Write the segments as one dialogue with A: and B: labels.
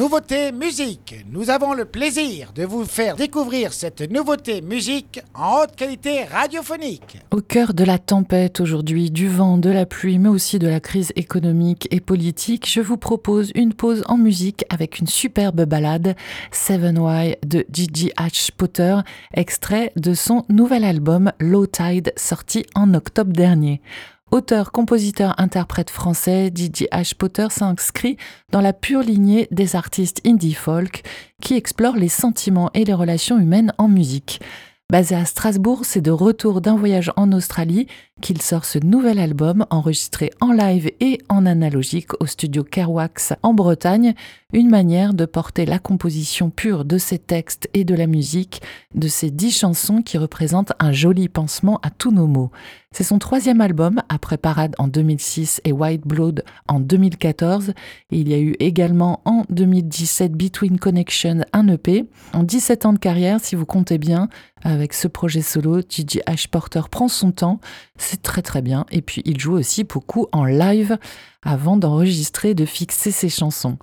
A: Nouveauté musique. Nous avons le plaisir de vous faire découvrir cette nouveauté musique en haute qualité radiophonique.
B: Au cœur de la tempête aujourd'hui, du vent, de la pluie, mais aussi de la crise économique et politique, je vous propose une pause en musique avec une superbe balade, Seven Y de Gigi H. Potter, extrait de son nouvel album Low Tide sorti en octobre dernier. Auteur, compositeur, interprète français, Didier H. Potter s'inscrit dans la pure lignée des artistes indie folk qui explorent les sentiments et les relations humaines en musique. Basé à Strasbourg, c'est de retour d'un voyage en Australie qu'il sort ce nouvel album enregistré en live et en analogique au studio Kerwax en Bretagne, une manière de porter la composition pure de ses textes et de la musique, de ces dix chansons qui représentent un joli pansement à tous nos mots. C'est son troisième album, après Parade en 2006 et White Blood en 2014. il y a eu également en 2017 Between Connection, un EP. En 17 ans de carrière, si vous comptez bien, avec ce projet solo, Gigi H. Porter prend son temps, c'est très très bien. Et puis il joue aussi beaucoup en live avant d'enregistrer de fixer ses chansons.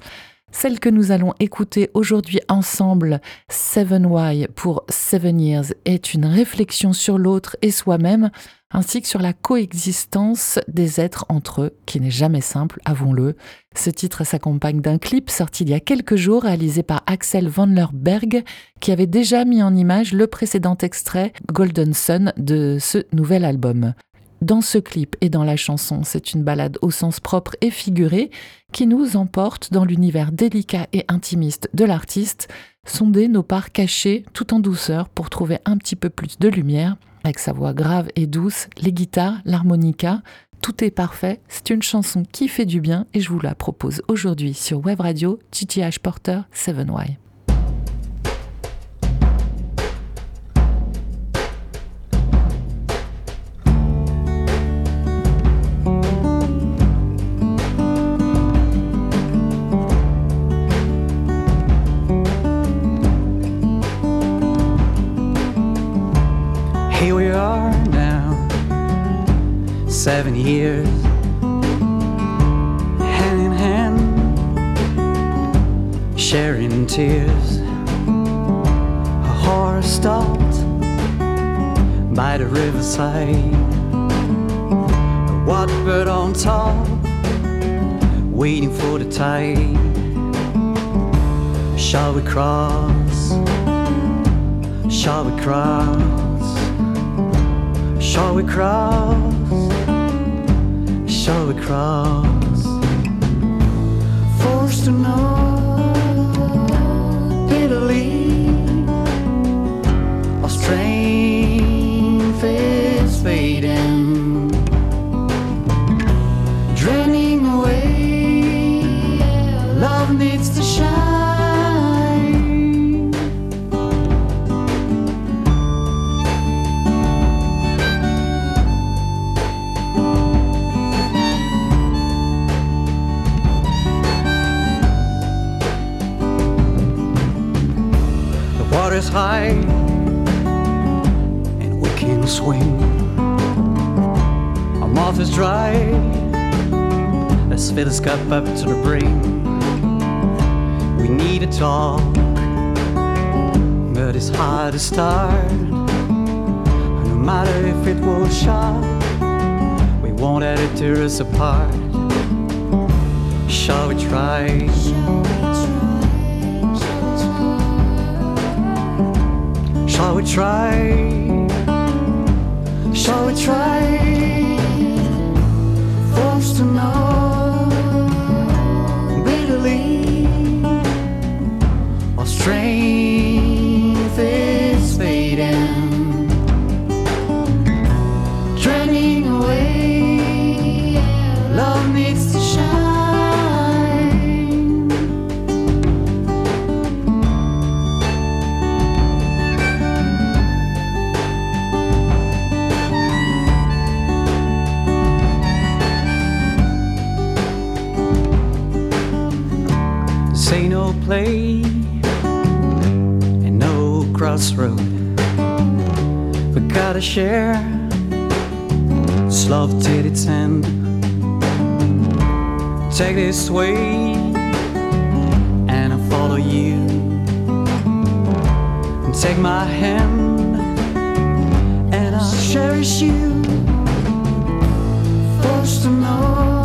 B: Celle que nous allons écouter aujourd'hui ensemble, Seven Why pour Seven Years, est une réflexion sur l'autre et soi-même, ainsi que sur la coexistence des êtres entre eux, qui n'est jamais simple, avouons-le. Ce titre s'accompagne d'un clip sorti il y a quelques jours, réalisé par Axel Van Lerberg, qui avait déjà mis en image le précédent extrait Golden Sun de ce nouvel album. Dans ce clip et dans la chanson, c'est une balade au sens propre et figuré qui nous emporte dans l'univers délicat et intimiste de l'artiste, sonder nos parts cachées tout en douceur pour trouver un petit peu plus de lumière, avec sa voix grave et douce, les guitares, l'harmonica, tout est parfait, c'est une chanson qui fait du bien et je vous la propose aujourd'hui sur Web Radio, GTH Porter 7Y.
C: Seven years, hand in hand, sharing tears. A horse stopped by the riverside. A bird on top, waiting for the tide. Shall we cross? Shall we cross? Shall we cross? reach of the cross. Forced to know. Is high and we can swing. Our mouth is dry. Let's fill this cup up to the brim. We need to talk, but it's hard to start. No matter if it will shut, we won't let it tear us apart. Shall we try? Try? Shall we try? Forced to know Say no play and no crossroad. We gotta share this love till its end. Take this way and I follow you. And take my hand and I'll cherish you. First to know.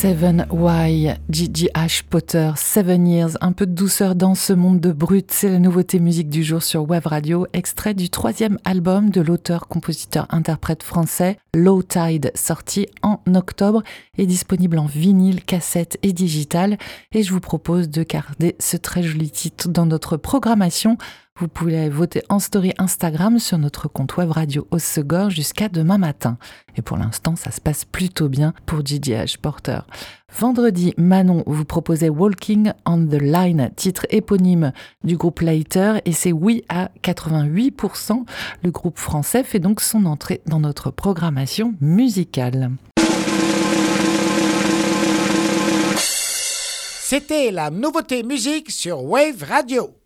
B: Seven Y, GGH Potter, Seven Years, un peu de douceur dans ce monde de brut, c'est la nouveauté musique du jour sur Web Radio, extrait du troisième album de l'auteur, compositeur, interprète français Low Tide, sorti en octobre, est disponible en vinyle, cassette et digital, et je vous propose de garder ce très joli titre dans notre programmation vous pouvez voter en story Instagram sur notre compte web radio Ossegor jusqu'à demain matin. Et pour l'instant, ça se passe plutôt bien pour GGH Porter. Vendredi, Manon vous proposait Walking on the Line, titre éponyme du groupe Later, et c'est oui à 88%. Le groupe français fait donc son entrée dans notre programmation musicale.
A: C'était la nouveauté musique sur Wave Radio.